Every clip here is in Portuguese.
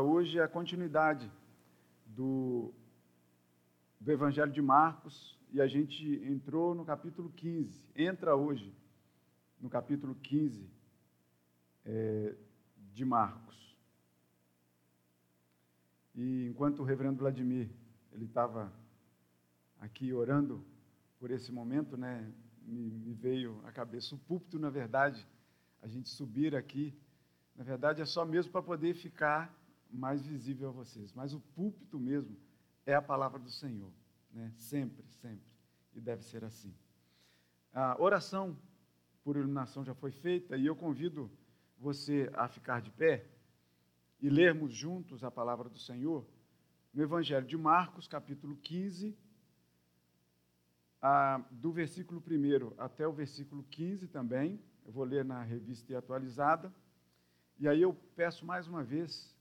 Hoje é a continuidade do, do Evangelho de Marcos e a gente entrou no capítulo 15. Entra hoje no capítulo 15 é, de Marcos. E enquanto o reverendo Vladimir ele estava aqui orando por esse momento, né, me, me veio à cabeça o púlpito, na verdade, a gente subir aqui, na verdade é só mesmo para poder ficar mais visível a vocês. Mas o púlpito mesmo é a palavra do Senhor, né? sempre, sempre. E deve ser assim. A oração por iluminação já foi feita e eu convido você a ficar de pé e lermos juntos a palavra do Senhor no Evangelho de Marcos, capítulo 15, a, do versículo 1 até o versículo 15 também. Eu vou ler na revista atualizada. E aí eu peço mais uma vez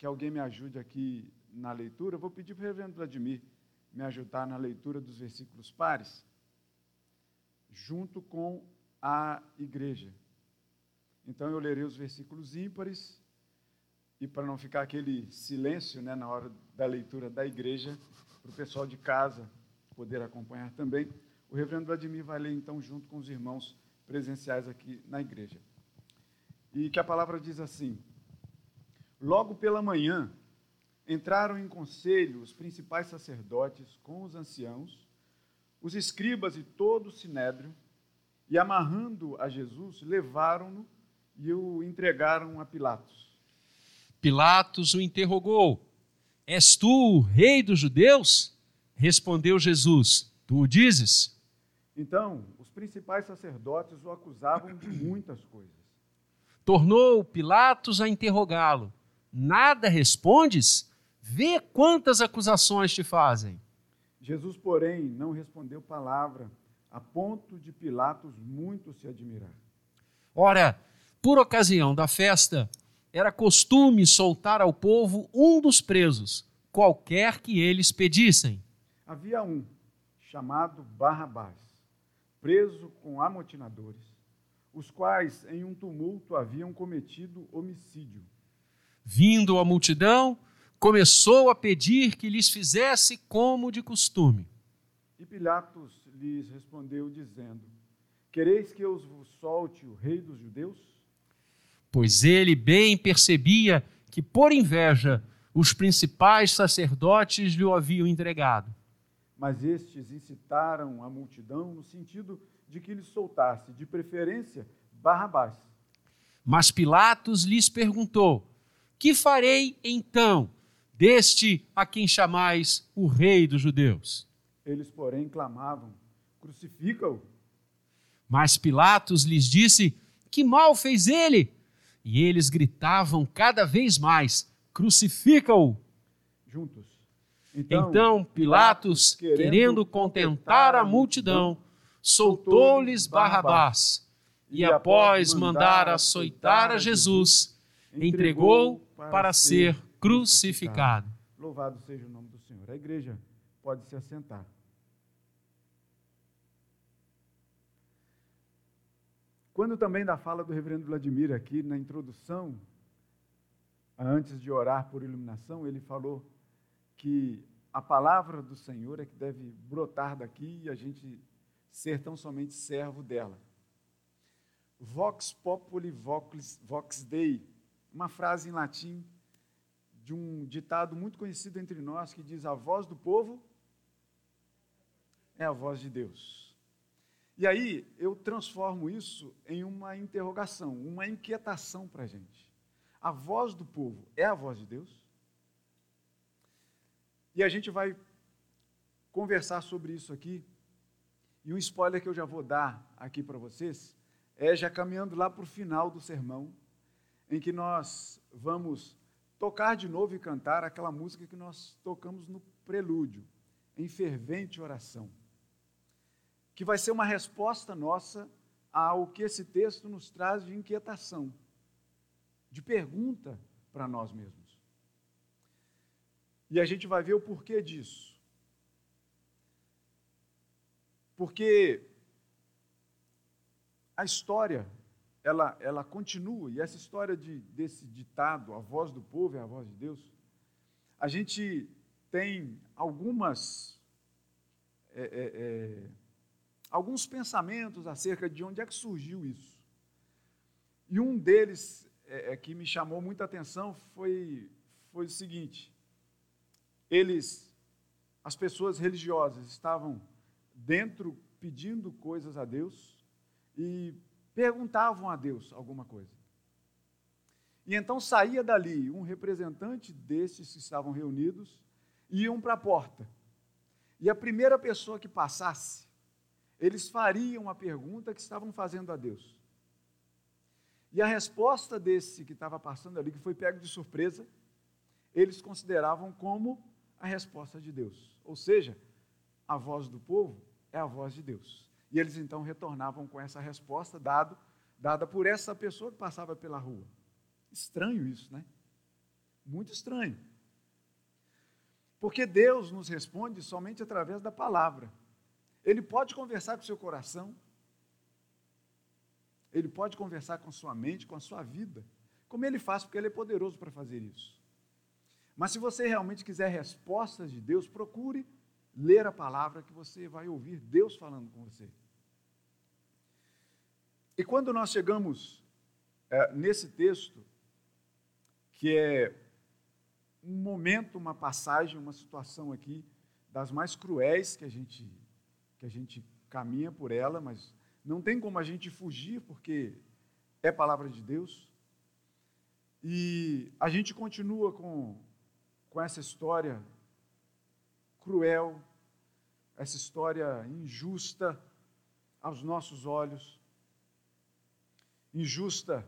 que alguém me ajude aqui na leitura. Vou pedir para o reverendo Vladimir me ajudar na leitura dos versículos pares, junto com a igreja. Então eu lerei os versículos ímpares, e para não ficar aquele silêncio né, na hora da leitura da igreja, para o pessoal de casa poder acompanhar também, o reverendo Vladimir vai ler então junto com os irmãos presenciais aqui na igreja. E que a palavra diz assim: Logo pela manhã, entraram em conselho os principais sacerdotes com os anciãos, os escribas e todo o sinédrio, e amarrando a Jesus, levaram-no e o entregaram a Pilatos. Pilatos o interrogou: És tu o rei dos judeus? Respondeu Jesus: Tu o dizes. Então, os principais sacerdotes o acusavam de muitas coisas. Tornou Pilatos a interrogá-lo nada respondes? Vê quantas acusações te fazem. Jesus, porém, não respondeu palavra, a ponto de Pilatos muito se admirar. Ora, por ocasião da festa, era costume soltar ao povo um dos presos, qualquer que eles pedissem. Havia um, chamado Barrabás, preso com amotinadores, os quais, em um tumulto, haviam cometido homicídio Vindo a multidão, começou a pedir que lhes fizesse como de costume. E Pilatos lhes respondeu, dizendo: Quereis que eu vos solte o rei dos judeus? Pois ele bem percebia que, por inveja, os principais sacerdotes lhe o haviam entregado. Mas estes incitaram a multidão no sentido de que lhe soltasse, de preferência, Barrabás. Mas Pilatos lhes perguntou: que farei então deste a quem chamais o rei dos judeus? Eles, porém, clamavam: Crucifica-o. Mas Pilatos lhes disse: Que mal fez ele? E eles gritavam cada vez mais: Crucifica-o. Juntos. Então, então Pilatos, querendo, querendo contentar a multidão, soltou-lhes Barrabás. E após mandar açoitar a Jesus, entregou para ser crucificado. Louvado seja o nome do Senhor. A igreja pode se assentar. Quando também da fala do reverendo Vladimir aqui na introdução, antes de orar por iluminação, ele falou que a palavra do Senhor é que deve brotar daqui e a gente ser tão somente servo dela. Vox populi vox, vox dei uma frase em latim de um ditado muito conhecido entre nós que diz: A voz do povo é a voz de Deus. E aí eu transformo isso em uma interrogação, uma inquietação para a gente. A voz do povo é a voz de Deus? E a gente vai conversar sobre isso aqui. E um spoiler que eu já vou dar aqui para vocês é já caminhando lá para o final do sermão em que nós vamos tocar de novo e cantar aquela música que nós tocamos no prelúdio, em fervente oração, que vai ser uma resposta nossa ao que esse texto nos traz de inquietação, de pergunta para nós mesmos. E a gente vai ver o porquê disso. Porque a história ela, ela continua, e essa história de, desse ditado, a voz do povo é a voz de Deus, a gente tem algumas. É, é, é, alguns pensamentos acerca de onde é que surgiu isso. E um deles é, é, que me chamou muita atenção foi, foi o seguinte: eles, as pessoas religiosas, estavam dentro pedindo coisas a Deus e perguntavam a Deus alguma coisa. E então saía dali um representante desses que estavam reunidos e iam para a porta. E a primeira pessoa que passasse, eles fariam a pergunta que estavam fazendo a Deus. E a resposta desse que estava passando ali, que foi pego de surpresa, eles consideravam como a resposta de Deus. Ou seja, a voz do povo é a voz de Deus. E eles então retornavam com essa resposta dado, dada por essa pessoa que passava pela rua. Estranho isso, né? Muito estranho. Porque Deus nos responde somente através da palavra. Ele pode conversar com o seu coração, ele pode conversar com a sua mente, com a sua vida, como ele faz, porque ele é poderoso para fazer isso. Mas se você realmente quiser respostas de Deus, procure ler a palavra que você vai ouvir Deus falando com você. E quando nós chegamos é, nesse texto, que é um momento, uma passagem, uma situação aqui das mais cruéis que a gente que a gente caminha por ela, mas não tem como a gente fugir, porque é palavra de Deus. E a gente continua com, com essa história cruel, essa história injusta aos nossos olhos, injusta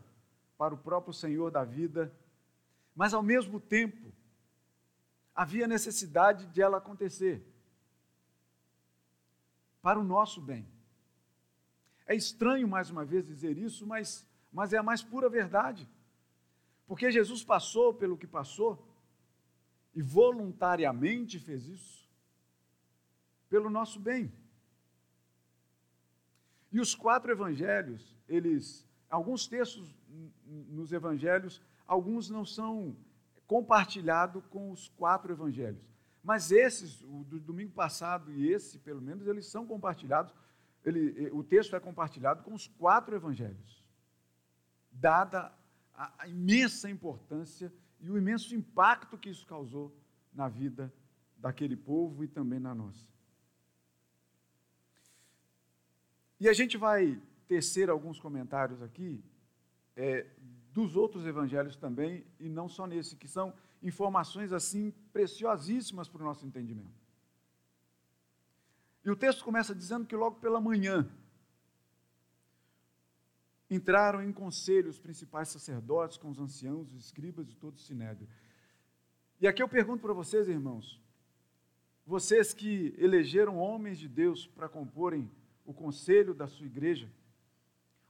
para o próprio Senhor da vida, mas ao mesmo tempo havia necessidade de ela acontecer para o nosso bem. É estranho, mais uma vez, dizer isso, mas, mas é a mais pura verdade. Porque Jesus passou pelo que passou e voluntariamente fez isso pelo nosso bem. E os quatro evangelhos, eles, alguns textos nos evangelhos, alguns não são compartilhados com os quatro evangelhos. Mas esses, o do domingo passado e esse, pelo menos, eles são compartilhados ele, o texto é compartilhado com os quatro evangelhos, dada a, a imensa importância e o imenso impacto que isso causou na vida daquele povo e também na nossa. E a gente vai tecer alguns comentários aqui é, dos outros evangelhos também, e não só nesse, que são informações assim preciosíssimas para o nosso entendimento. E o texto começa dizendo que logo pela manhã entraram em conselho os principais sacerdotes com os anciãos, os escribas e todo o sinédrio. E aqui eu pergunto para vocês, irmãos, vocês que elegeram homens de Deus para comporem o conselho da sua igreja,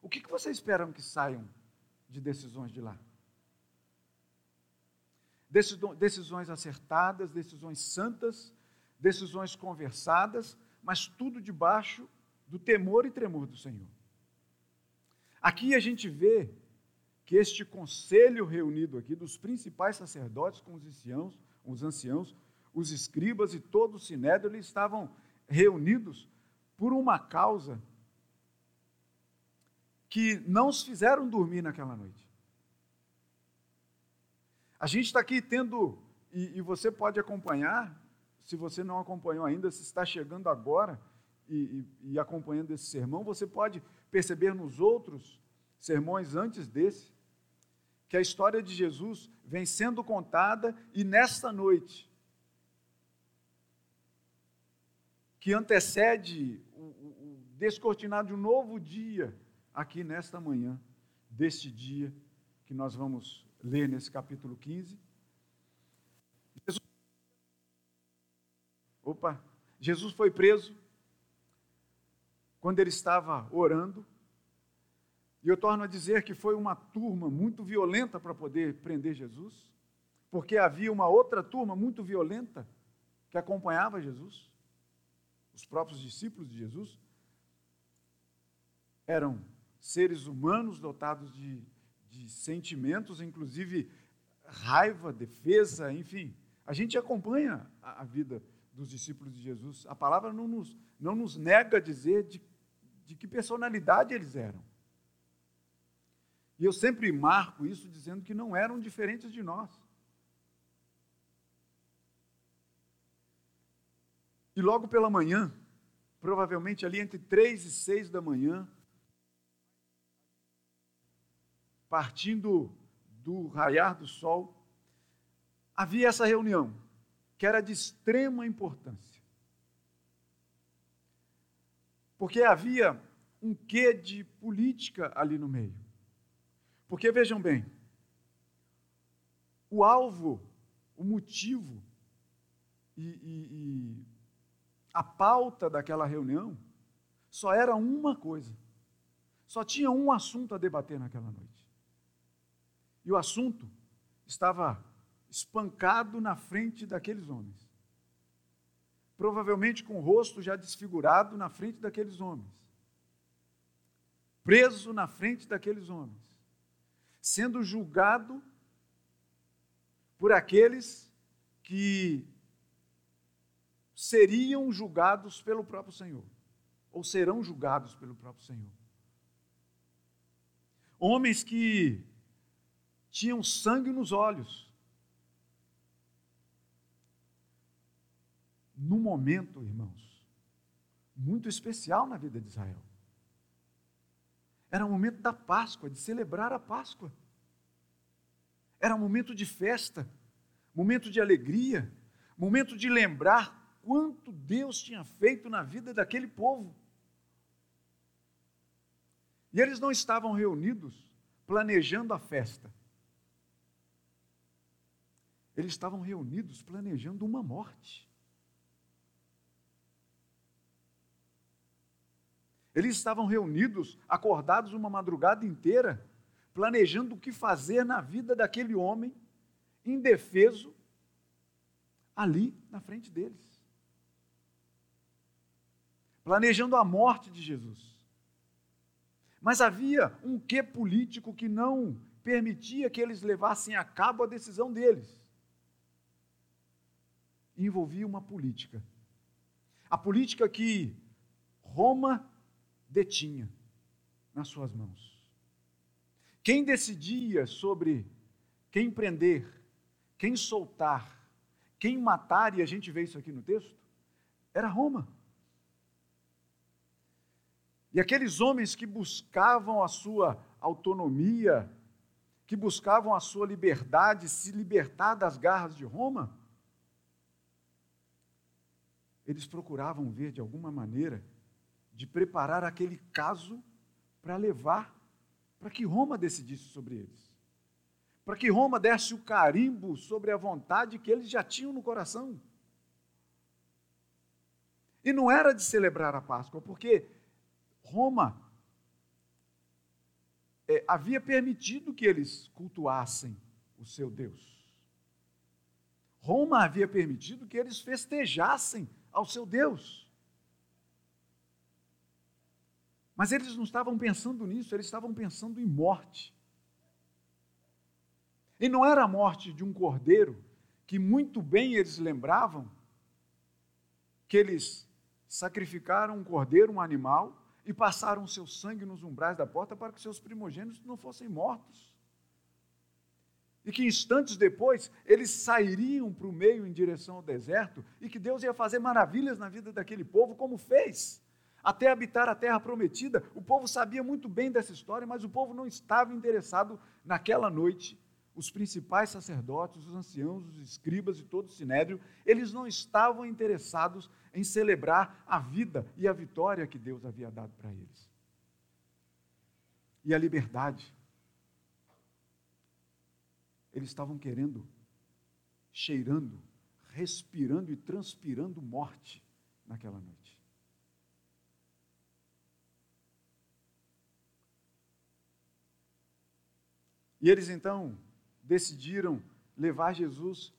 o que, que vocês esperam que saiam de decisões de lá? Decisões acertadas, decisões santas, decisões conversadas, mas tudo debaixo do temor e tremor do Senhor. Aqui a gente vê que este conselho reunido aqui dos principais sacerdotes com os anciãos, os anciãos, os escribas e todo o sinédrio, eles estavam reunidos por uma causa que não os fizeram dormir naquela noite. A gente está aqui tendo, e, e você pode acompanhar, se você não acompanhou ainda, se está chegando agora e, e, e acompanhando esse sermão, você pode perceber nos outros sermões antes desse, que a história de Jesus vem sendo contada e nesta noite, que antecede o, o, descortinar de um novo dia, aqui nesta manhã, deste dia que nós vamos ler nesse capítulo 15, Opa, Jesus foi preso quando ele estava orando. E eu torno a dizer que foi uma turma muito violenta para poder prender Jesus, porque havia uma outra turma muito violenta que acompanhava Jesus. Os próprios discípulos de Jesus eram seres humanos dotados de, de sentimentos, inclusive raiva, defesa, enfim. A gente acompanha a, a vida dos discípulos de Jesus. A palavra não nos, não nos nega dizer de, de que personalidade eles eram. E eu sempre marco isso dizendo que não eram diferentes de nós. E logo pela manhã, provavelmente ali entre três e seis da manhã, partindo do raiar do sol, havia essa reunião, que era de extrema importância. Porque havia um quê de política ali no meio. Porque vejam bem, o alvo, o motivo e, e, e a pauta daquela reunião só era uma coisa. Só tinha um assunto a debater naquela noite. E o assunto estava espancado na frente daqueles homens. Provavelmente com o rosto já desfigurado na frente daqueles homens. Preso na frente daqueles homens. Sendo julgado por aqueles que seriam julgados pelo próprio Senhor, ou serão julgados pelo próprio Senhor. Homens que tinham sangue nos olhos. Num momento, irmãos, muito especial na vida de Israel. Era o momento da Páscoa, de celebrar a Páscoa. Era um momento de festa, momento de alegria, momento de lembrar quanto Deus tinha feito na vida daquele povo. E eles não estavam reunidos planejando a festa. Eles estavam reunidos planejando uma morte. Eles estavam reunidos, acordados uma madrugada inteira, planejando o que fazer na vida daquele homem indefeso ali na frente deles planejando a morte de Jesus. Mas havia um quê político que não permitia que eles levassem a cabo a decisão deles. Envolvia uma política. A política que Roma detinha nas suas mãos. Quem decidia sobre quem prender, quem soltar, quem matar, e a gente vê isso aqui no texto, era Roma. E aqueles homens que buscavam a sua autonomia, que buscavam a sua liberdade, se libertar das garras de Roma, eles procuravam ver de alguma maneira de preparar aquele caso para levar para que Roma decidisse sobre eles. Para que Roma desse o carimbo sobre a vontade que eles já tinham no coração. E não era de celebrar a Páscoa, porque Roma é, havia permitido que eles cultuassem o seu Deus. Roma havia permitido que eles festejassem ao seu Deus. Mas eles não estavam pensando nisso, eles estavam pensando em morte. E não era a morte de um cordeiro, que muito bem eles lembravam que eles sacrificaram um cordeiro, um animal, e passaram seu sangue nos umbrais da porta para que seus primogênitos não fossem mortos. E que instantes depois eles sairiam para o meio em direção ao deserto e que Deus ia fazer maravilhas na vida daquele povo, como fez, até habitar a terra prometida. O povo sabia muito bem dessa história, mas o povo não estava interessado naquela noite os principais sacerdotes, os anciãos, os escribas e todo o sinédrio, eles não estavam interessados em celebrar a vida e a vitória que Deus havia dado para eles. E a liberdade. Eles estavam querendo, cheirando, respirando e transpirando morte naquela noite. E eles então decidiram levar Jesus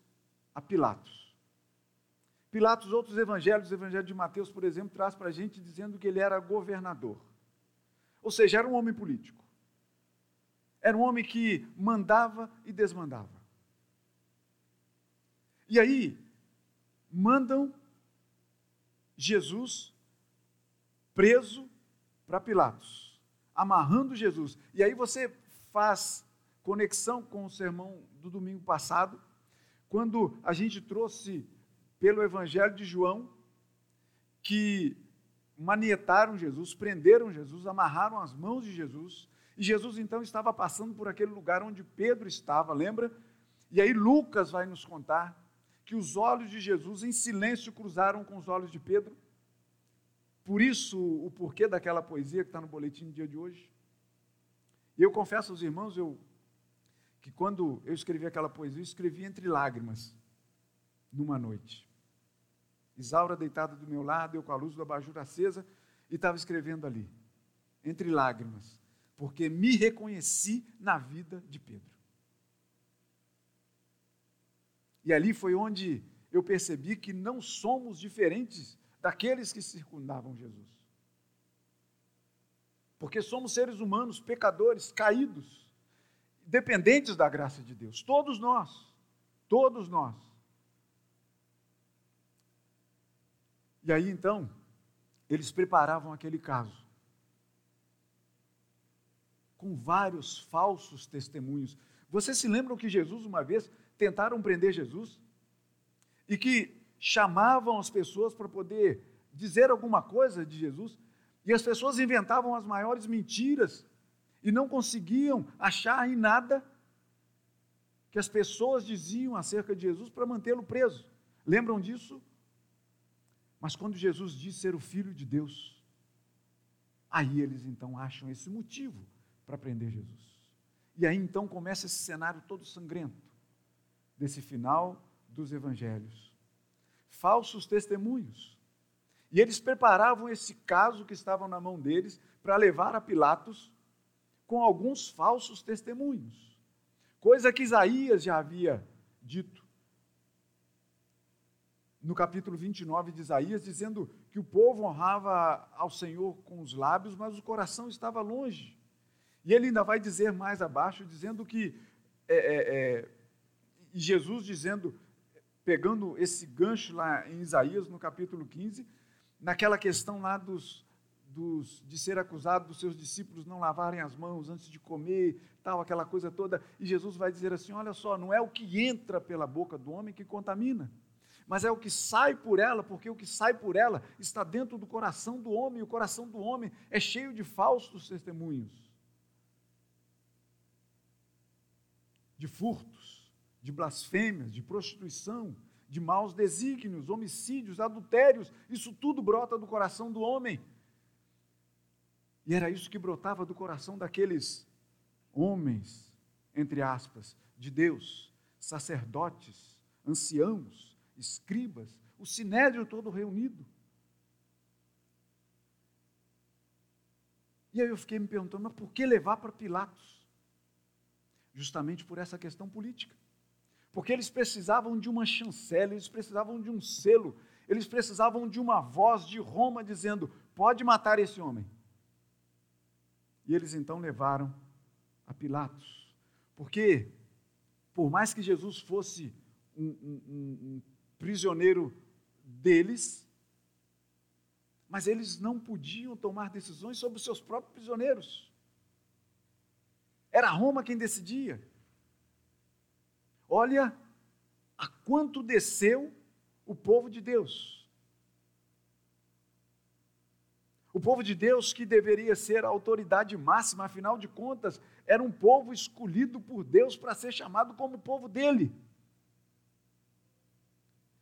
a Pilatos. Pilatos, outros evangelhos, o evangelho de Mateus, por exemplo, traz para a gente dizendo que ele era governador. Ou seja, era um homem político. Era um homem que mandava e desmandava. E aí, mandam Jesus preso para Pilatos, amarrando Jesus. E aí você faz conexão com o sermão do domingo passado, quando a gente trouxe pelo Evangelho de João que manietaram Jesus, prenderam Jesus, amarraram as mãos de Jesus, e Jesus então estava passando por aquele lugar onde Pedro estava, lembra? E aí Lucas vai nos contar que os olhos de Jesus em silêncio cruzaram com os olhos de Pedro. Por isso, o porquê daquela poesia que está no boletim do dia de hoje. E eu confesso aos irmãos, eu, que quando eu escrevi aquela poesia, eu escrevi entre lágrimas, numa noite. Isaura deitada do meu lado, eu com a luz do abajur acesa, e estava escrevendo ali, entre lágrimas, porque me reconheci na vida de Pedro. E ali foi onde eu percebi que não somos diferentes daqueles que circundavam Jesus. Porque somos seres humanos, pecadores, caídos, dependentes da graça de Deus. Todos nós. Todos nós. E aí então, eles preparavam aquele caso. Com vários falsos testemunhos. Vocês se lembram que Jesus, uma vez, tentaram prender Jesus e que chamavam as pessoas para poder dizer alguma coisa de Jesus, e as pessoas inventavam as maiores mentiras e não conseguiam achar em nada que as pessoas diziam acerca de Jesus para mantê-lo preso. Lembram disso? Mas quando Jesus diz ser o filho de Deus, aí eles então acham esse motivo para prender Jesus. E aí então começa esse cenário todo sangrento desse final dos evangelhos. Falsos testemunhos. E eles preparavam esse caso que estava na mão deles para levar a Pilatos com alguns falsos testemunhos. Coisa que Isaías já havia dito. No capítulo 29 de Isaías, dizendo que o povo honrava ao Senhor com os lábios, mas o coração estava longe. E ele ainda vai dizer mais abaixo, dizendo que é, é, é, Jesus dizendo, pegando esse gancho lá em Isaías, no capítulo 15, naquela questão lá dos, dos, de ser acusado dos seus discípulos não lavarem as mãos antes de comer, tal, aquela coisa toda, e Jesus vai dizer assim: olha só, não é o que entra pela boca do homem que contamina, mas é o que sai por ela, porque o que sai por ela está dentro do coração do homem, e o coração do homem é cheio de falsos testemunhos, de furtos, de blasfêmias, de prostituição, de maus desígnios, homicídios, adultérios, isso tudo brota do coração do homem. E era isso que brotava do coração daqueles homens, entre aspas, de Deus, sacerdotes, anciãos, escribas, o sinédrio todo reunido. E aí eu fiquei me perguntando, mas por que levar para Pilatos? Justamente por essa questão política porque eles precisavam de uma chancela, eles precisavam de um selo, eles precisavam de uma voz de Roma dizendo: pode matar esse homem. E eles então levaram a Pilatos, porque, por mais que Jesus fosse um, um, um prisioneiro deles, mas eles não podiam tomar decisões sobre os seus próprios prisioneiros. Era Roma quem decidia. Olha a quanto desceu o povo de Deus. O povo de Deus, que deveria ser a autoridade máxima, afinal de contas, era um povo escolhido por Deus para ser chamado como povo dele.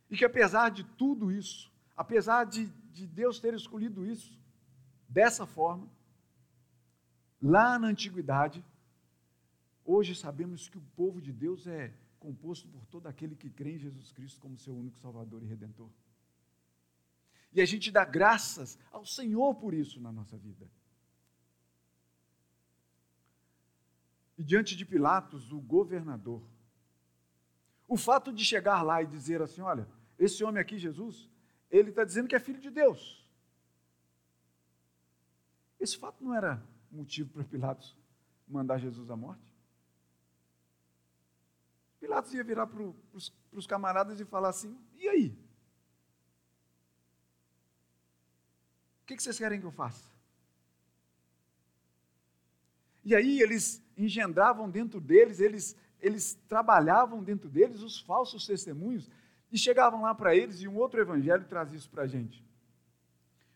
E que apesar de tudo isso, apesar de, de Deus ter escolhido isso dessa forma, lá na antiguidade, hoje sabemos que o povo de Deus é composto por todo aquele que crê em Jesus Cristo como seu único Salvador e Redentor. E a gente dá graças ao Senhor por isso na nossa vida. E diante de Pilatos, o governador, o fato de chegar lá e dizer assim: olha, esse homem aqui, Jesus, ele está dizendo que é filho de Deus. Esse fato não era motivo para Pilatos mandar Jesus à morte? Pilatos ia virar para os camaradas e falar assim: e aí? O que, que vocês querem que eu faça? E aí eles engendravam dentro deles, eles, eles trabalhavam dentro deles os falsos testemunhos e chegavam lá para eles e um outro evangelho traz isso para a gente.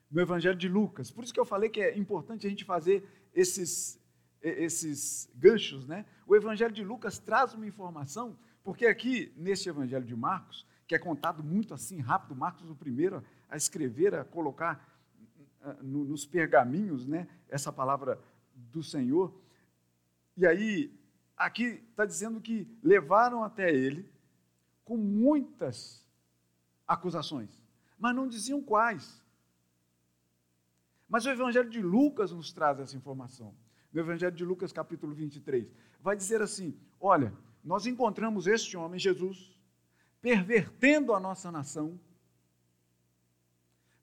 No evangelho de Lucas. Por isso que eu falei que é importante a gente fazer esses, esses ganchos, né? O Evangelho de Lucas traz uma informação, porque aqui, nesse Evangelho de Marcos, que é contado muito assim rápido, Marcos o primeiro a escrever, a colocar ah, nos pergaminhos, né, essa palavra do Senhor. E aí, aqui está dizendo que levaram até ele com muitas acusações, mas não diziam quais. Mas o Evangelho de Lucas nos traz essa informação no Evangelho de Lucas, capítulo 23. Vai dizer assim: Olha, nós encontramos este homem, Jesus, pervertendo a nossa nação,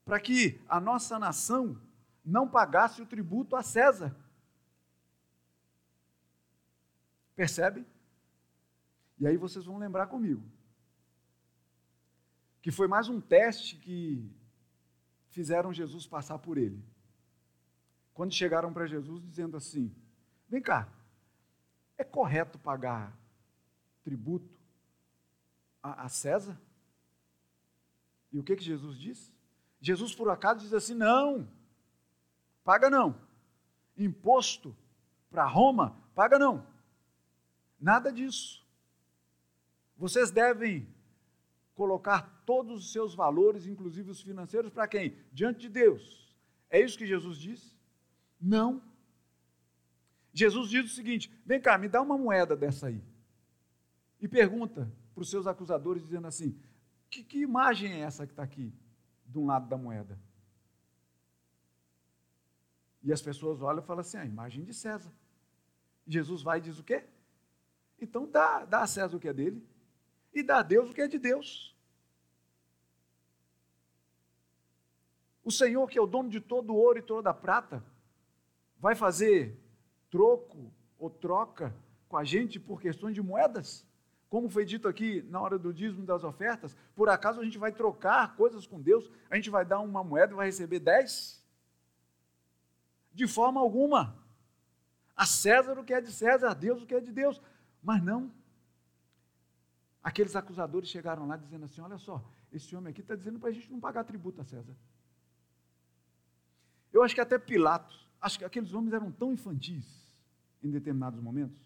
para que a nossa nação não pagasse o tributo a César. Percebe? E aí vocês vão lembrar comigo que foi mais um teste que fizeram Jesus passar por ele quando chegaram para Jesus dizendo assim: vem cá, é correto pagar tributo a, a César? E o que, que Jesus disse? Jesus, por acaso, diz assim: não, paga não. Imposto para Roma, paga não. Nada disso. Vocês devem colocar todos os seus valores, inclusive os financeiros, para quem? Diante de Deus. É isso que Jesus disse? Não. Jesus diz o seguinte: vem cá, me dá uma moeda dessa aí. E pergunta para os seus acusadores, dizendo assim: que, que imagem é essa que está aqui, de um lado da moeda? E as pessoas olham e falam assim: a imagem de César. E Jesus vai e diz o quê? Então dá, dá a César o que é dele, e dá a Deus o que é de Deus. O Senhor, que é o dono de todo o ouro e toda a prata, vai fazer troco ou troca com a gente por questões de moedas? Como foi dito aqui na hora do dízimo das ofertas, por acaso a gente vai trocar coisas com Deus? A gente vai dar uma moeda e vai receber dez? De forma alguma. A César o que é de César, a Deus o que é de Deus. Mas não. Aqueles acusadores chegaram lá dizendo assim: olha só, esse homem aqui está dizendo para a gente não pagar tributo a César. Eu acho que até Pilatos acho que aqueles homens eram tão infantis em determinados momentos,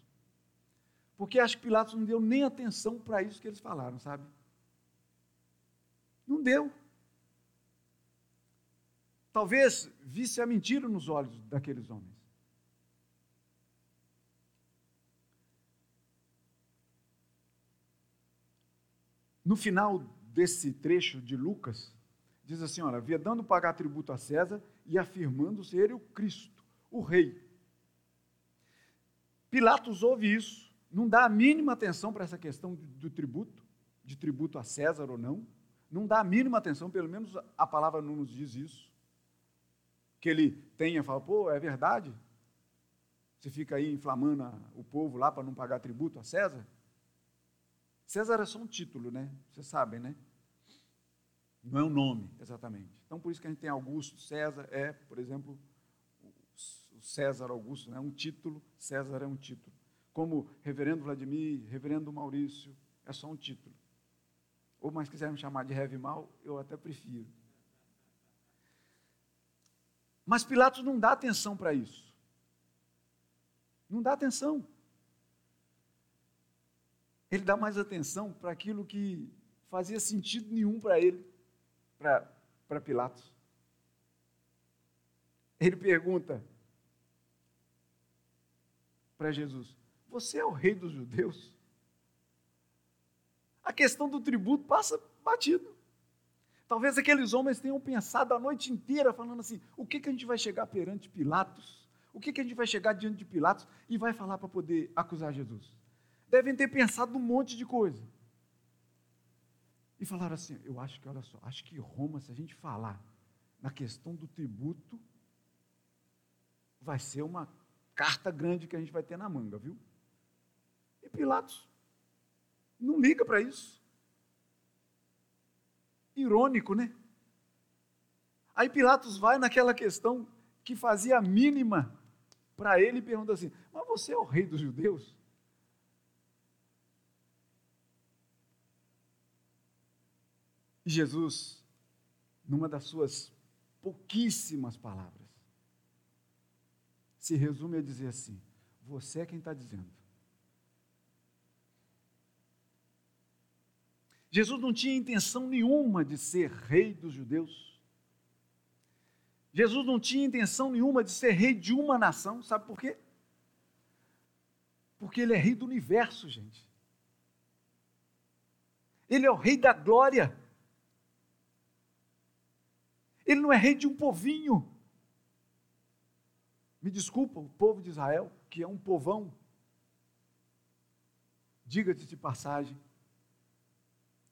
porque acho que Pilatos não deu nem atenção para isso que eles falaram, sabe? Não deu. Talvez visse a mentira nos olhos daqueles homens. No final desse trecho de Lucas, diz assim: olha, vedando pagar tributo a César e afirmando ser o Cristo, o Rei. Pilatos ouve isso, não dá a mínima atenção para essa questão do tributo, de tributo a César ou não, não dá a mínima atenção, pelo menos a palavra não nos diz isso. Que ele tenha, fala, pô, é verdade? Você fica aí inflamando o povo lá para não pagar tributo a César? César é só um título, né? Vocês sabem, né? Não é um nome, exatamente. Então, por isso que a gente tem Augusto, César, é, por exemplo, o César Augusto, é né? um título, César é um título. Como Reverendo Vladimir, Reverendo Maurício, é só um título. Ou mais quiser me chamar de Heavy Mal, eu até prefiro. Mas Pilatos não dá atenção para isso. Não dá atenção. Ele dá mais atenção para aquilo que fazia sentido nenhum para ele para Pilatos. Ele pergunta para Jesus: Você é o rei dos judeus? A questão do tributo passa batido. Talvez aqueles homens tenham pensado a noite inteira, falando assim: o que, que a gente vai chegar perante Pilatos? O que, que a gente vai chegar diante de Pilatos e vai falar para poder acusar Jesus? Devem ter pensado um monte de coisa. E falaram assim: eu acho que, olha só, acho que Roma, se a gente falar na questão do tributo, vai ser uma carta grande que a gente vai ter na manga, viu? Pilatos não liga para isso. Irônico, né? Aí Pilatos vai naquela questão que fazia a mínima para ele e pergunta assim: Mas você é o rei dos judeus? E Jesus, numa das suas pouquíssimas palavras, se resume a dizer assim: Você é quem está dizendo. Jesus não tinha intenção nenhuma de ser rei dos judeus. Jesus não tinha intenção nenhuma de ser rei de uma nação, sabe por quê? Porque ele é rei do universo, gente. Ele é o rei da glória. Ele não é rei de um povinho. Me desculpa, o povo de Israel, que é um povão, diga-te de passagem,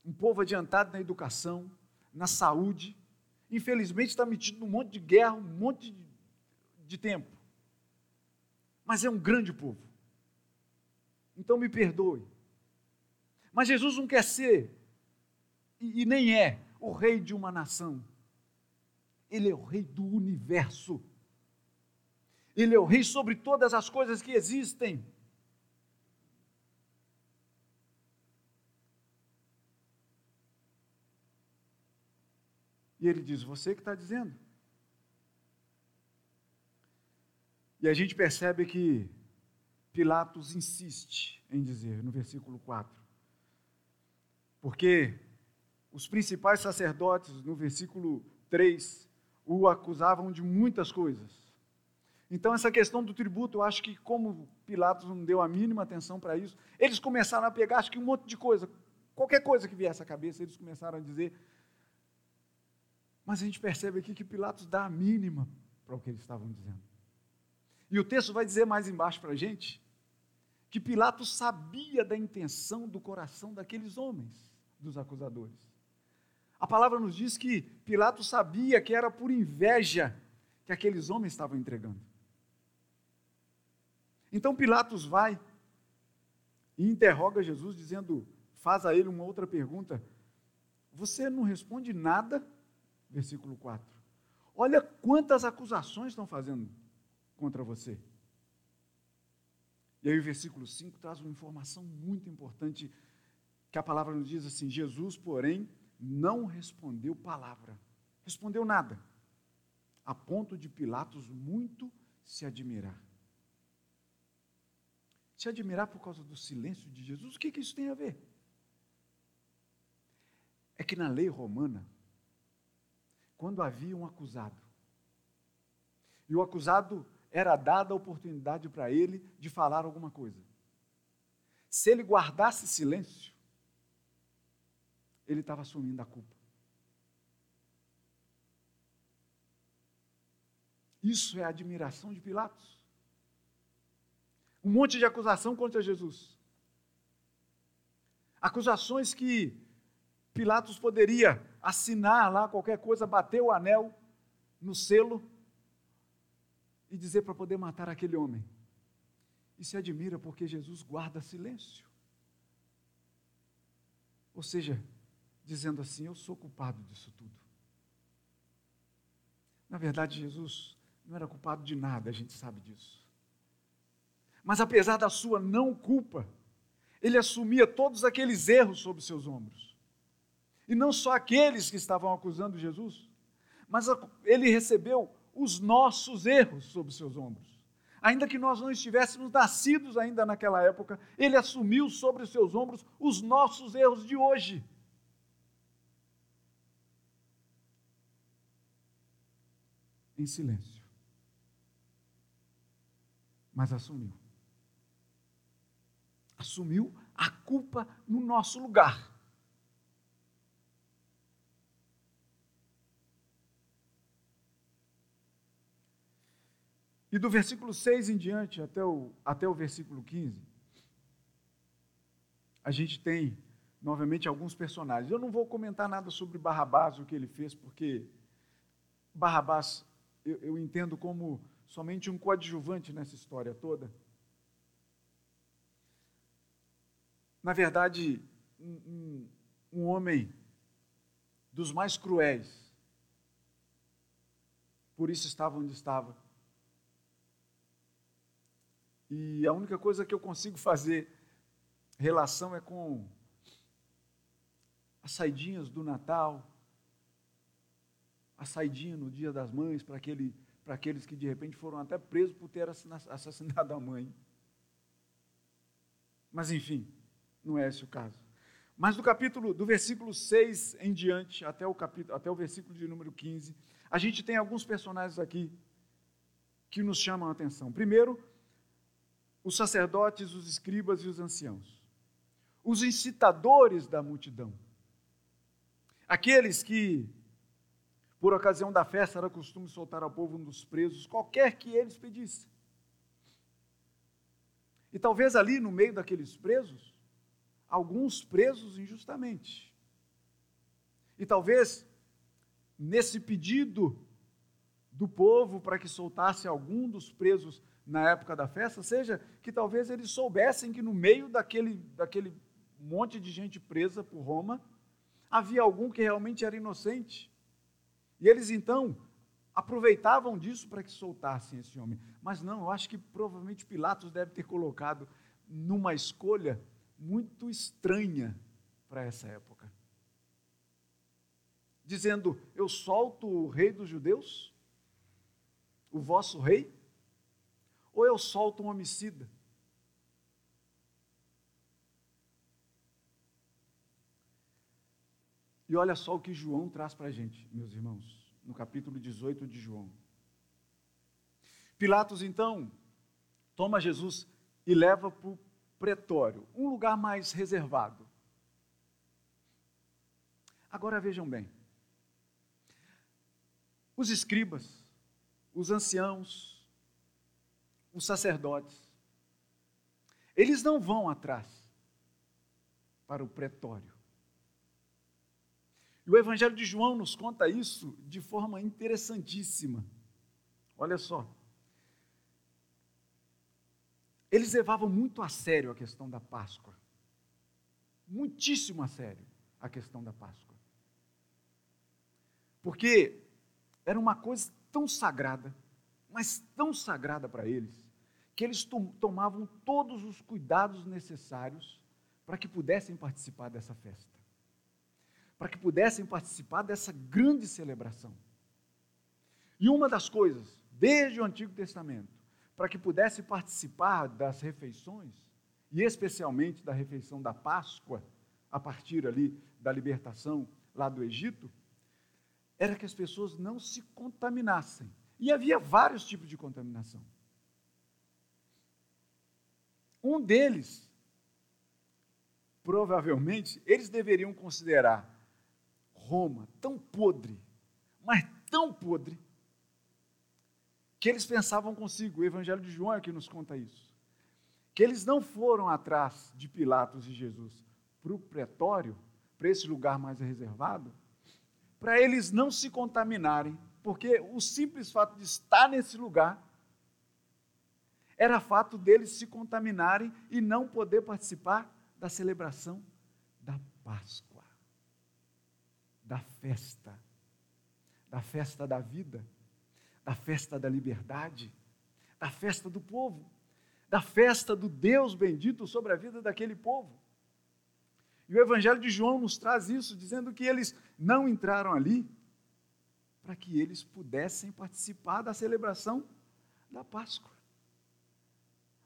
um povo adiantado na educação, na saúde, infelizmente está metido num monte de guerra, um monte de, de tempo. Mas é um grande povo. Então me perdoe. Mas Jesus não quer ser, e, e nem é, o rei de uma nação. Ele é o rei do universo. Ele é o rei sobre todas as coisas que existem. Ele diz: Você que está dizendo. E a gente percebe que Pilatos insiste em dizer, no versículo 4. Porque os principais sacerdotes, no versículo 3, o acusavam de muitas coisas. Então, essa questão do tributo, eu acho que, como Pilatos não deu a mínima atenção para isso, eles começaram a pegar, acho que um monte de coisa, qualquer coisa que viesse à cabeça, eles começaram a dizer. Mas a gente percebe aqui que Pilatos dá a mínima para o que eles estavam dizendo. E o texto vai dizer mais embaixo para a gente que Pilatos sabia da intenção do coração daqueles homens, dos acusadores. A palavra nos diz que Pilatos sabia que era por inveja que aqueles homens estavam entregando. Então Pilatos vai e interroga Jesus, dizendo: faz a ele uma outra pergunta. Você não responde nada? Versículo 4. Olha quantas acusações estão fazendo contra você. E aí o versículo 5 traz uma informação muito importante, que a palavra nos diz assim: Jesus, porém, não respondeu palavra, respondeu nada, a ponto de Pilatos muito se admirar se admirar por causa do silêncio de Jesus. O que, que isso tem a ver? É que na lei romana, quando havia um acusado, e o acusado era dada a oportunidade para ele de falar alguma coisa. Se ele guardasse silêncio, ele estava assumindo a culpa. Isso é a admiração de Pilatos um monte de acusação contra Jesus. Acusações que Pilatos poderia assinar lá qualquer coisa, bater o anel no selo e dizer para poder matar aquele homem. E se admira porque Jesus guarda silêncio. Ou seja, dizendo assim: Eu sou culpado disso tudo. Na verdade, Jesus não era culpado de nada, a gente sabe disso. Mas apesar da sua não culpa, ele assumia todos aqueles erros sobre seus ombros. E não só aqueles que estavam acusando Jesus, mas ele recebeu os nossos erros sobre seus ombros. Ainda que nós não estivéssemos nascidos ainda naquela época, ele assumiu sobre seus ombros os nossos erros de hoje. Em silêncio. Mas assumiu assumiu a culpa no nosso lugar. E do versículo 6 em diante, até o, até o versículo 15, a gente tem novamente alguns personagens. Eu não vou comentar nada sobre Barrabás, o que ele fez, porque Barrabás eu, eu entendo como somente um coadjuvante nessa história toda. Na verdade, um, um, um homem dos mais cruéis, por isso estava onde estava. E a única coisa que eu consigo fazer relação é com as saidinhas do Natal, a saidinha no Dia das Mães para aquele, aqueles que de repente foram até presos por ter assassinado a mãe. Mas enfim, não é esse o caso. Mas do capítulo, do versículo 6 em diante, até o, capítulo, até o versículo de número 15, a gente tem alguns personagens aqui que nos chamam a atenção. Primeiro, os sacerdotes, os escribas e os anciãos. Os incitadores da multidão. Aqueles que, por ocasião da festa, era costume soltar ao povo um dos presos, qualquer que eles pedissem. E talvez ali, no meio daqueles presos, alguns presos injustamente. E talvez, nesse pedido do povo para que soltasse algum dos presos na época da festa, seja que talvez eles soubessem que no meio daquele, daquele monte de gente presa por Roma, havia algum que realmente era inocente. E eles então aproveitavam disso para que soltassem esse homem. Mas não, eu acho que provavelmente Pilatos deve ter colocado numa escolha muito estranha para essa época. Dizendo: Eu solto o rei dos judeus, o vosso rei, ou eu solto um homicida? E olha só o que João traz para a gente, meus irmãos, no capítulo 18 de João. Pilatos, então, toma Jesus e leva para o pretório, um lugar mais reservado. Agora vejam bem: os escribas, os anciãos, os sacerdotes, eles não vão atrás para o pretório. E o Evangelho de João nos conta isso de forma interessantíssima. Olha só. Eles levavam muito a sério a questão da Páscoa. Muitíssimo a sério a questão da Páscoa. Porque era uma coisa tão sagrada, mas tão sagrada para eles, que eles tomavam todos os cuidados necessários para que pudessem participar dessa festa para que pudessem participar dessa grande celebração. E uma das coisas, desde o Antigo Testamento, para que pudessem participar das refeições, e especialmente da refeição da Páscoa, a partir ali da libertação lá do Egito, era que as pessoas não se contaminassem. E havia vários tipos de contaminação. Um deles, provavelmente, eles deveriam considerar Roma tão podre, mas tão podre, que eles pensavam consigo, o Evangelho de João é que nos conta isso, que eles não foram atrás de Pilatos e Jesus para o pretório, para esse lugar mais reservado, para eles não se contaminarem, porque o simples fato de estar nesse lugar era fato deles se contaminarem e não poder participar da celebração da Páscoa da festa, da festa da vida, da festa da liberdade, da festa do povo, da festa do Deus bendito sobre a vida daquele povo. E o Evangelho de João nos traz isso, dizendo que eles não entraram ali para que eles pudessem participar da celebração da Páscoa.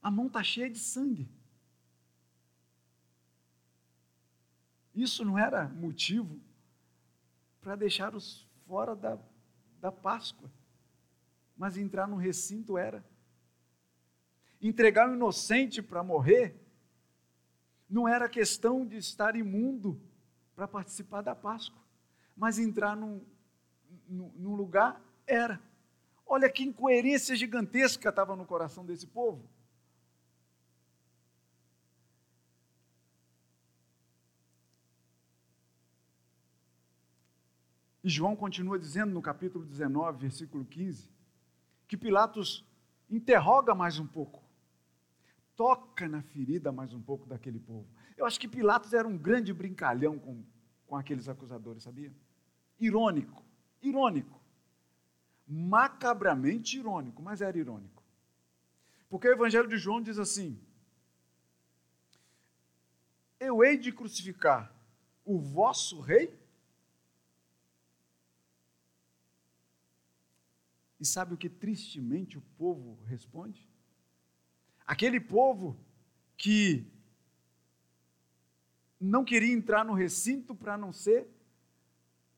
A mão está cheia de sangue. Isso não era motivo para deixá-los fora da, da Páscoa. Mas entrar no recinto era. Entregar um inocente para morrer não era questão de estar imundo para participar da Páscoa, mas entrar num, num lugar era. Olha que incoerência gigantesca estava no coração desse povo. E João continua dizendo no capítulo 19, versículo 15, que Pilatos interroga mais um pouco, toca na ferida mais um pouco daquele povo. Eu acho que Pilatos era um grande brincalhão com, com aqueles acusadores, sabia? Irônico, irônico. Macabramente irônico, mas era irônico. Porque o Evangelho de João diz assim: Eu hei de crucificar o vosso rei? E sabe o que tristemente o povo responde? Aquele povo que não queria entrar no recinto para não ser,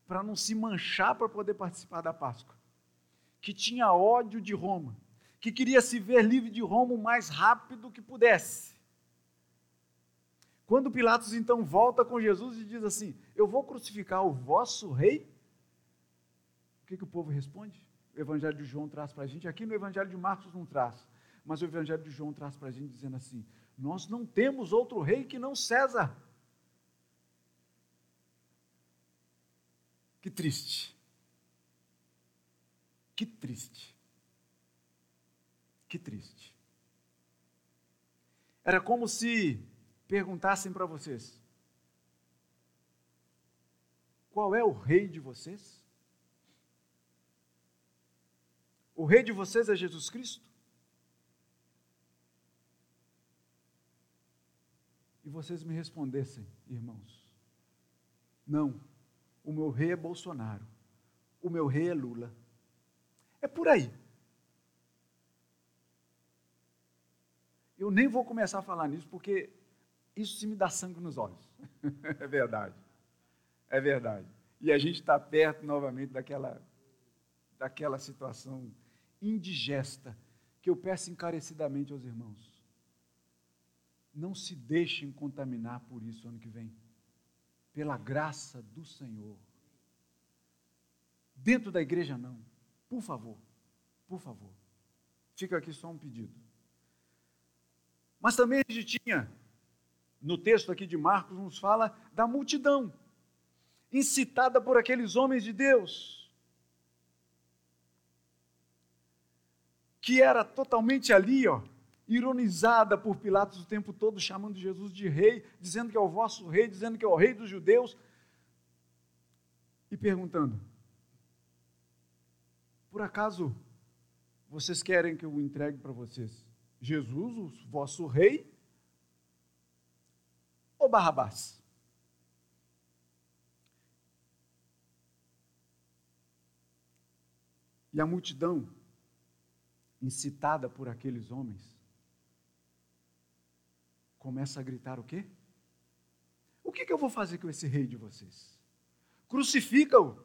para não se manchar para poder participar da Páscoa, que tinha ódio de Roma, que queria se ver livre de Roma o mais rápido que pudesse. Quando Pilatos então volta com Jesus e diz assim: Eu vou crucificar o vosso rei, o que, que o povo responde? O Evangelho de João traz para a gente, aqui no Evangelho de Marcos não traz, mas o Evangelho de João traz para a gente dizendo assim: Nós não temos outro rei que não César. Que triste. Que triste. Que triste. Era como se perguntassem para vocês: qual é o rei de vocês? O rei de vocês é Jesus Cristo? E vocês me respondessem, irmãos: não, o meu rei é Bolsonaro, o meu rei é Lula. É por aí. Eu nem vou começar a falar nisso, porque isso se me dá sangue nos olhos. é verdade. É verdade. E a gente está perto novamente daquela, daquela situação indigesta que eu peço encarecidamente aos irmãos. Não se deixem contaminar por isso ano que vem. Pela graça do Senhor. Dentro da igreja, não. Por favor. Por favor. Fica aqui só um pedido. Mas também a gente tinha no texto aqui de Marcos, nos fala da multidão, incitada por aqueles homens de Deus, que era totalmente ali, ó, ironizada por Pilatos o tempo todo, chamando Jesus de rei, dizendo que é o vosso rei, dizendo que é o rei dos judeus, e perguntando: por acaso vocês querem que eu entregue para vocês Jesus, o vosso rei, ou Barrabás? E a multidão, incitada por aqueles homens, começa a gritar o quê? O que, que eu vou fazer com esse rei de vocês? Crucifica-o.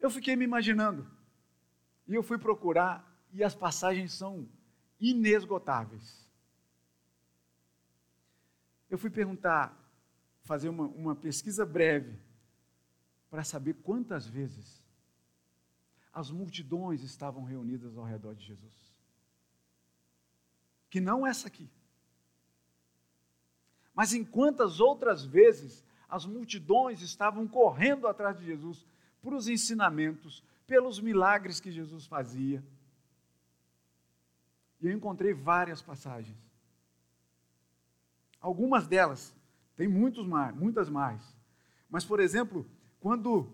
Eu fiquei me imaginando, e eu fui procurar, e as passagens são inesgotáveis eu fui perguntar, fazer uma, uma pesquisa breve, para saber quantas vezes as multidões estavam reunidas ao redor de Jesus. Que não essa aqui. Mas em quantas outras vezes as multidões estavam correndo atrás de Jesus por os ensinamentos, pelos milagres que Jesus fazia. E eu encontrei várias passagens Algumas delas, tem muitos mais, muitas mais. Mas, por exemplo, quando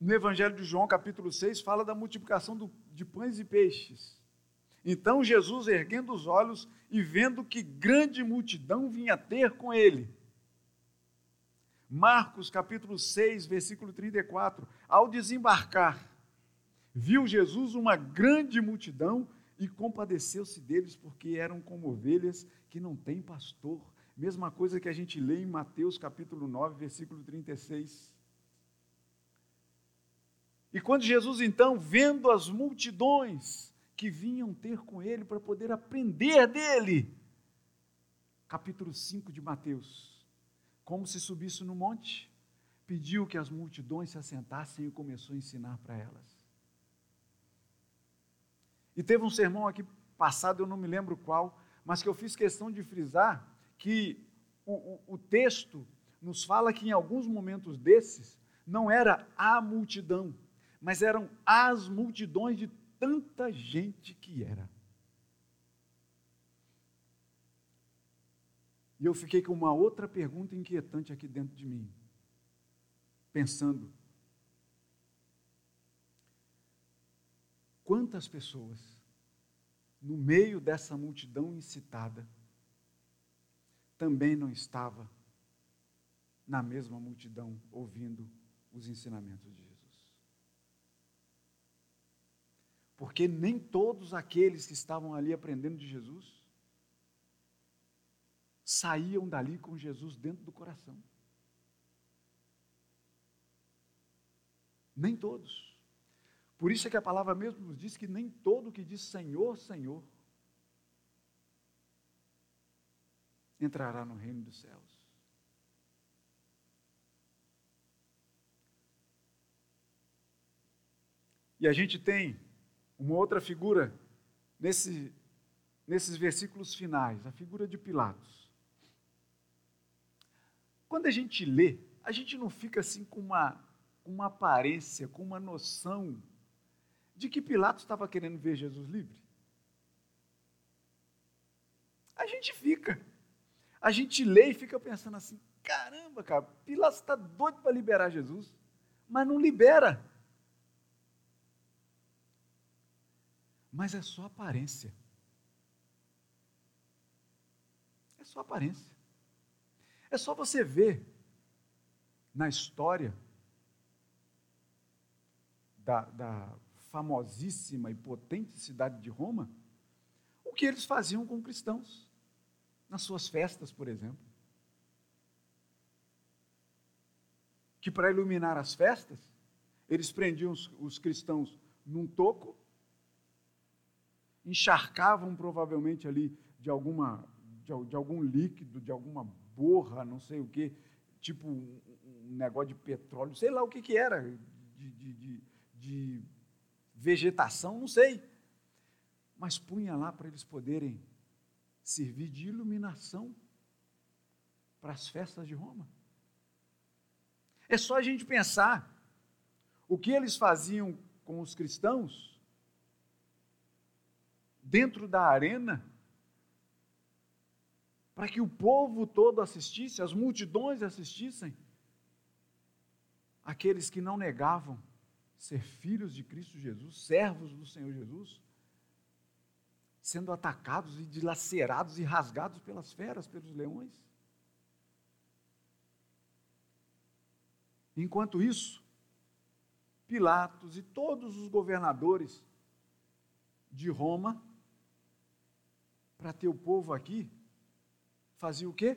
no Evangelho de João, capítulo 6, fala da multiplicação do, de pães e peixes. Então Jesus, erguendo os olhos e vendo que grande multidão vinha ter com ele. Marcos capítulo 6, versículo 34. Ao desembarcar, viu Jesus uma grande multidão e compadeceu-se deles, porque eram como ovelhas que não têm pastor. Mesma coisa que a gente lê em Mateus capítulo 9, versículo 36. E quando Jesus, então, vendo as multidões que vinham ter com ele para poder aprender dele, capítulo 5 de Mateus, como se subisse no monte, pediu que as multidões se assentassem e começou a ensinar para elas. E teve um sermão aqui passado, eu não me lembro qual, mas que eu fiz questão de frisar que o, o, o texto nos fala que em alguns momentos desses não era a multidão, mas eram as multidões de tanta gente que era. E eu fiquei com uma outra pergunta inquietante aqui dentro de mim, pensando: quantas pessoas, no meio dessa multidão incitada, também não estava na mesma multidão ouvindo os ensinamentos de Jesus. Porque nem todos aqueles que estavam ali aprendendo de Jesus saíam dali com Jesus dentro do coração. Nem todos. Por isso é que a palavra mesmo nos diz que nem todo que diz Senhor, Senhor entrará no reino dos céus. E a gente tem uma outra figura nesse, nesses versículos finais, a figura de Pilatos. Quando a gente lê, a gente não fica assim com uma, uma aparência, com uma noção de que Pilatos estava querendo ver Jesus livre. A gente fica. A gente lê e fica pensando assim: caramba, cara, Pilatos está doido para liberar Jesus, mas não libera. Mas é só aparência. É só aparência. É só você ver na história da, da famosíssima e potente cidade de Roma o que eles faziam com cristãos nas suas festas, por exemplo. Que para iluminar as festas, eles prendiam os, os cristãos num toco encharcavam provavelmente ali de alguma de, de, algum líquido, de alguma borra, não sei o que, tipo um, um, negócio de petróleo, sei lá o que, que era, de, de, de vegetação, não sei. Mas punha lá para eles poderem servir de iluminação para as festas de Roma. É só a gente pensar o que eles faziam com os cristãos dentro da arena, para que o povo todo assistisse, as multidões assistissem, aqueles que não negavam ser filhos de Cristo Jesus, servos do Senhor Jesus, sendo atacados e dilacerados e rasgados pelas feras, pelos leões. Enquanto isso, Pilatos e todos os governadores de Roma para ter o povo aqui, fazia o quê?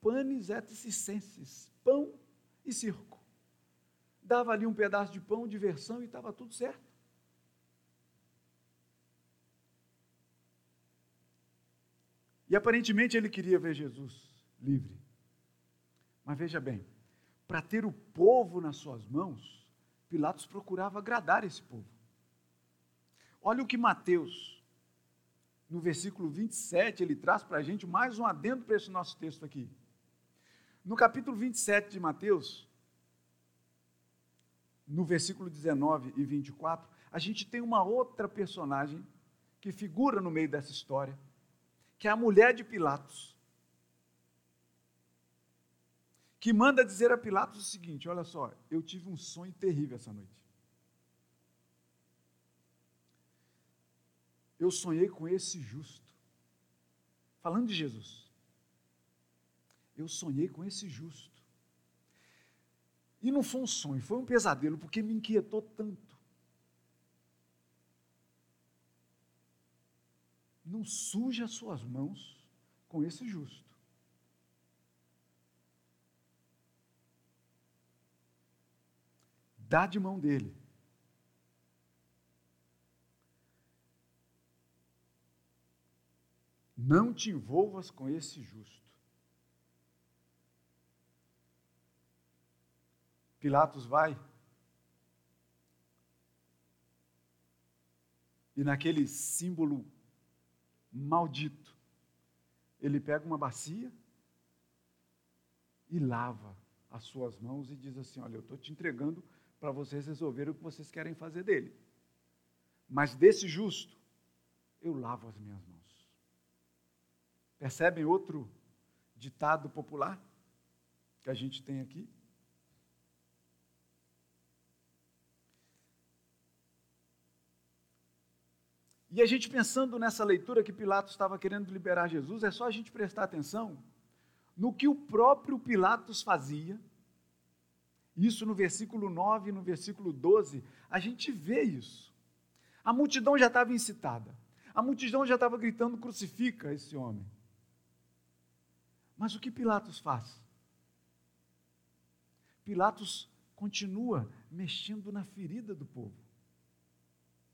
Panis et circenses, pão e circo. Dava ali um pedaço de pão, diversão e estava tudo certo. E aparentemente ele queria ver Jesus livre. Mas veja bem, para ter o povo nas suas mãos, Pilatos procurava agradar esse povo. Olha o que Mateus no versículo 27, ele traz para a gente mais um adendo para esse nosso texto aqui. No capítulo 27 de Mateus, no versículo 19 e 24, a gente tem uma outra personagem que figura no meio dessa história, que é a mulher de Pilatos, que manda dizer a Pilatos o seguinte: Olha só, eu tive um sonho terrível essa noite. Eu sonhei com esse justo. Falando de Jesus. Eu sonhei com esse justo. E não foi um sonho, foi um pesadelo, porque me inquietou tanto. Não suje as suas mãos com esse justo. Dá de mão dele Não te envolvas com esse justo. Pilatos vai e naquele símbolo maldito, ele pega uma bacia e lava as suas mãos e diz assim: Olha, eu estou te entregando para vocês resolverem o que vocês querem fazer dele. mas desse justo eu lavo as minhas mãos. Percebem outro ditado popular que a gente tem aqui? E a gente pensando nessa leitura que Pilatos estava querendo liberar Jesus, é só a gente prestar atenção no que o próprio Pilatos fazia. Isso no versículo 9 e no versículo 12, a gente vê isso. A multidão já estava incitada. A multidão já estava gritando: crucifica esse homem. Mas o que Pilatos faz? Pilatos continua mexendo na ferida do povo.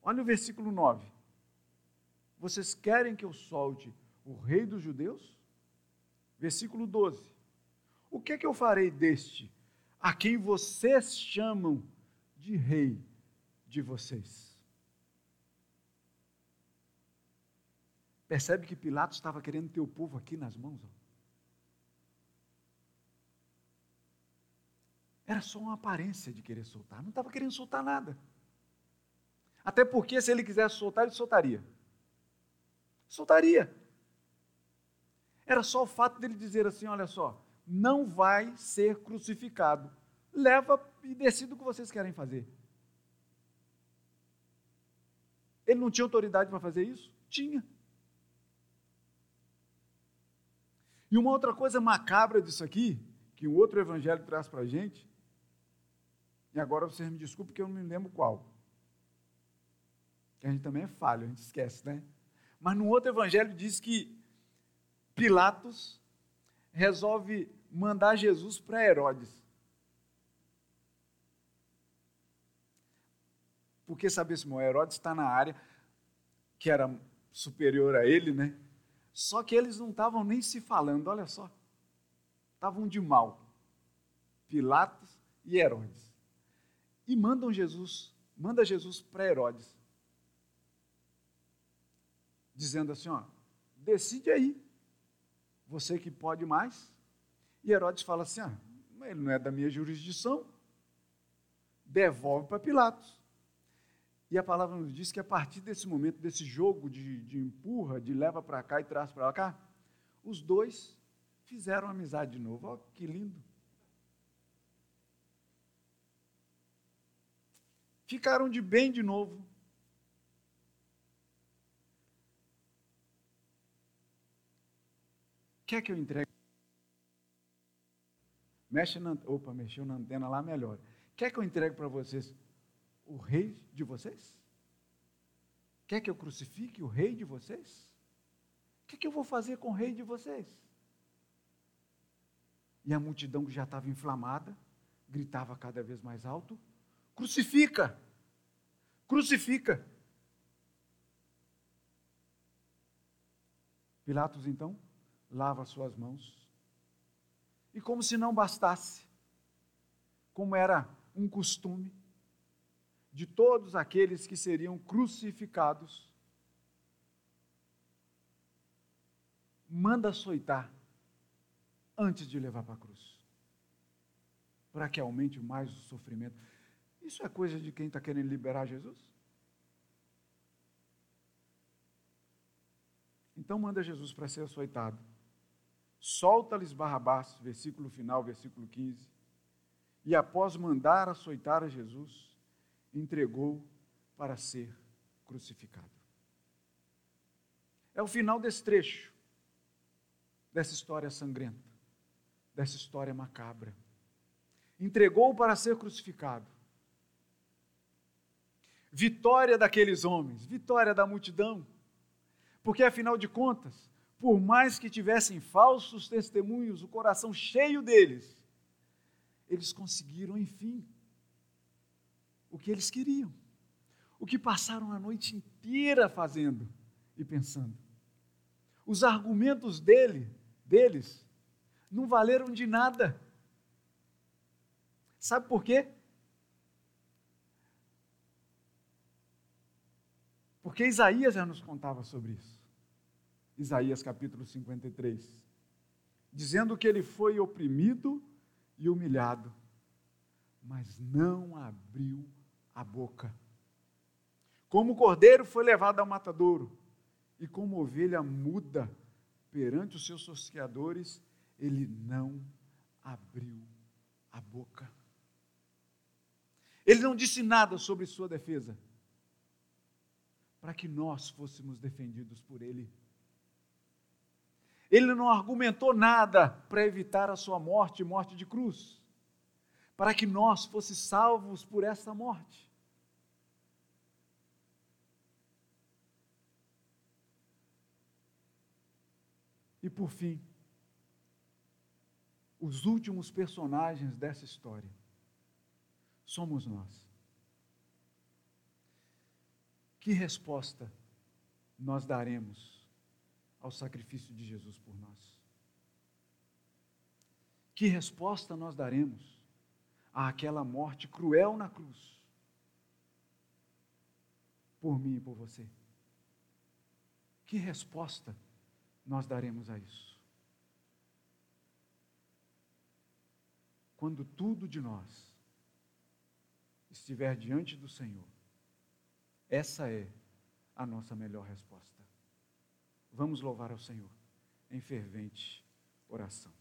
Olha o versículo 9. Vocês querem que eu solte o rei dos judeus? Versículo 12. O que é que eu farei deste, a quem vocês chamam de rei de vocês? Percebe que Pilatos estava querendo ter o povo aqui nas mãos? Ó. Era só uma aparência de querer soltar, não estava querendo soltar nada. Até porque, se ele quisesse soltar, ele soltaria soltaria. Era só o fato dele dizer assim: olha só, não vai ser crucificado. Leva e decida o que vocês querem fazer. Ele não tinha autoridade para fazer isso? Tinha. E uma outra coisa macabra disso aqui, que um outro evangelho traz para a gente, e agora vocês me desculpem que eu não me lembro qual. Que a gente também é falho, a gente esquece, né? Mas no outro evangelho diz que Pilatos resolve mandar Jesus para Herodes. Porque sabe, Simão, Herodes está na área que era superior a ele, né? Só que eles não estavam nem se falando, olha só. Estavam de mal. Pilatos e Herodes. E mandam Jesus, manda Jesus para Herodes dizendo assim: ó, decide aí, você que pode mais. E Herodes fala assim: ah, ele não é da minha jurisdição, devolve para Pilatos. E a palavra nos diz que a partir desse momento, desse jogo de, de empurra, de leva para cá e traz para cá, os dois fizeram amizade de novo. Olha que lindo. Ficaram de bem de novo. Quer que eu entregue? Mexe na, opa, mexeu na antena lá, melhor. Quer que eu entregue para vocês o rei de vocês? Quer que eu crucifique o rei de vocês? O que, que eu vou fazer com o rei de vocês? E a multidão que já estava inflamada, gritava cada vez mais alto: Crucifica! Crucifica! Pilatos então lava suas mãos. E como se não bastasse, como era um costume de todos aqueles que seriam crucificados, manda açoitar antes de levar para a cruz, para que aumente mais o sofrimento. Isso é coisa de quem está querendo liberar Jesus? Então manda Jesus para ser açoitado solta-lhes Barrabás, versículo final, versículo 15. E após mandar açoitar a Jesus, entregou para ser crucificado. É o final desse trecho, dessa história sangrenta, dessa história macabra. Entregou para ser crucificado. Vitória daqueles homens, vitória da multidão, porque afinal de contas, por mais que tivessem falsos testemunhos, o coração cheio deles, eles conseguiram, enfim, o que eles queriam, o que passaram a noite inteira fazendo e pensando. Os argumentos dele, deles, não valeram de nada. Sabe por quê? Porque Isaías já nos contava sobre isso. Isaías capítulo 53, dizendo que ele foi oprimido e humilhado, mas não abriu a boca. Como o cordeiro foi levado ao matadouro, e como ovelha muda perante os seus sociadores, ele não abriu a boca. Ele não disse nada sobre sua defesa, para que nós fôssemos defendidos por ele. Ele não argumentou nada para evitar a sua morte, morte de cruz, para que nós fôssemos salvos por essa morte. E por fim, os últimos personagens dessa história somos nós. Que resposta nós daremos ao sacrifício de Jesus por nós? Que resposta nós daremos àquela morte cruel na cruz? Por mim e por você. Que resposta nós daremos a isso? Quando tudo de nós estiver diante do Senhor, essa é a nossa melhor resposta. Vamos louvar ao Senhor em fervente oração.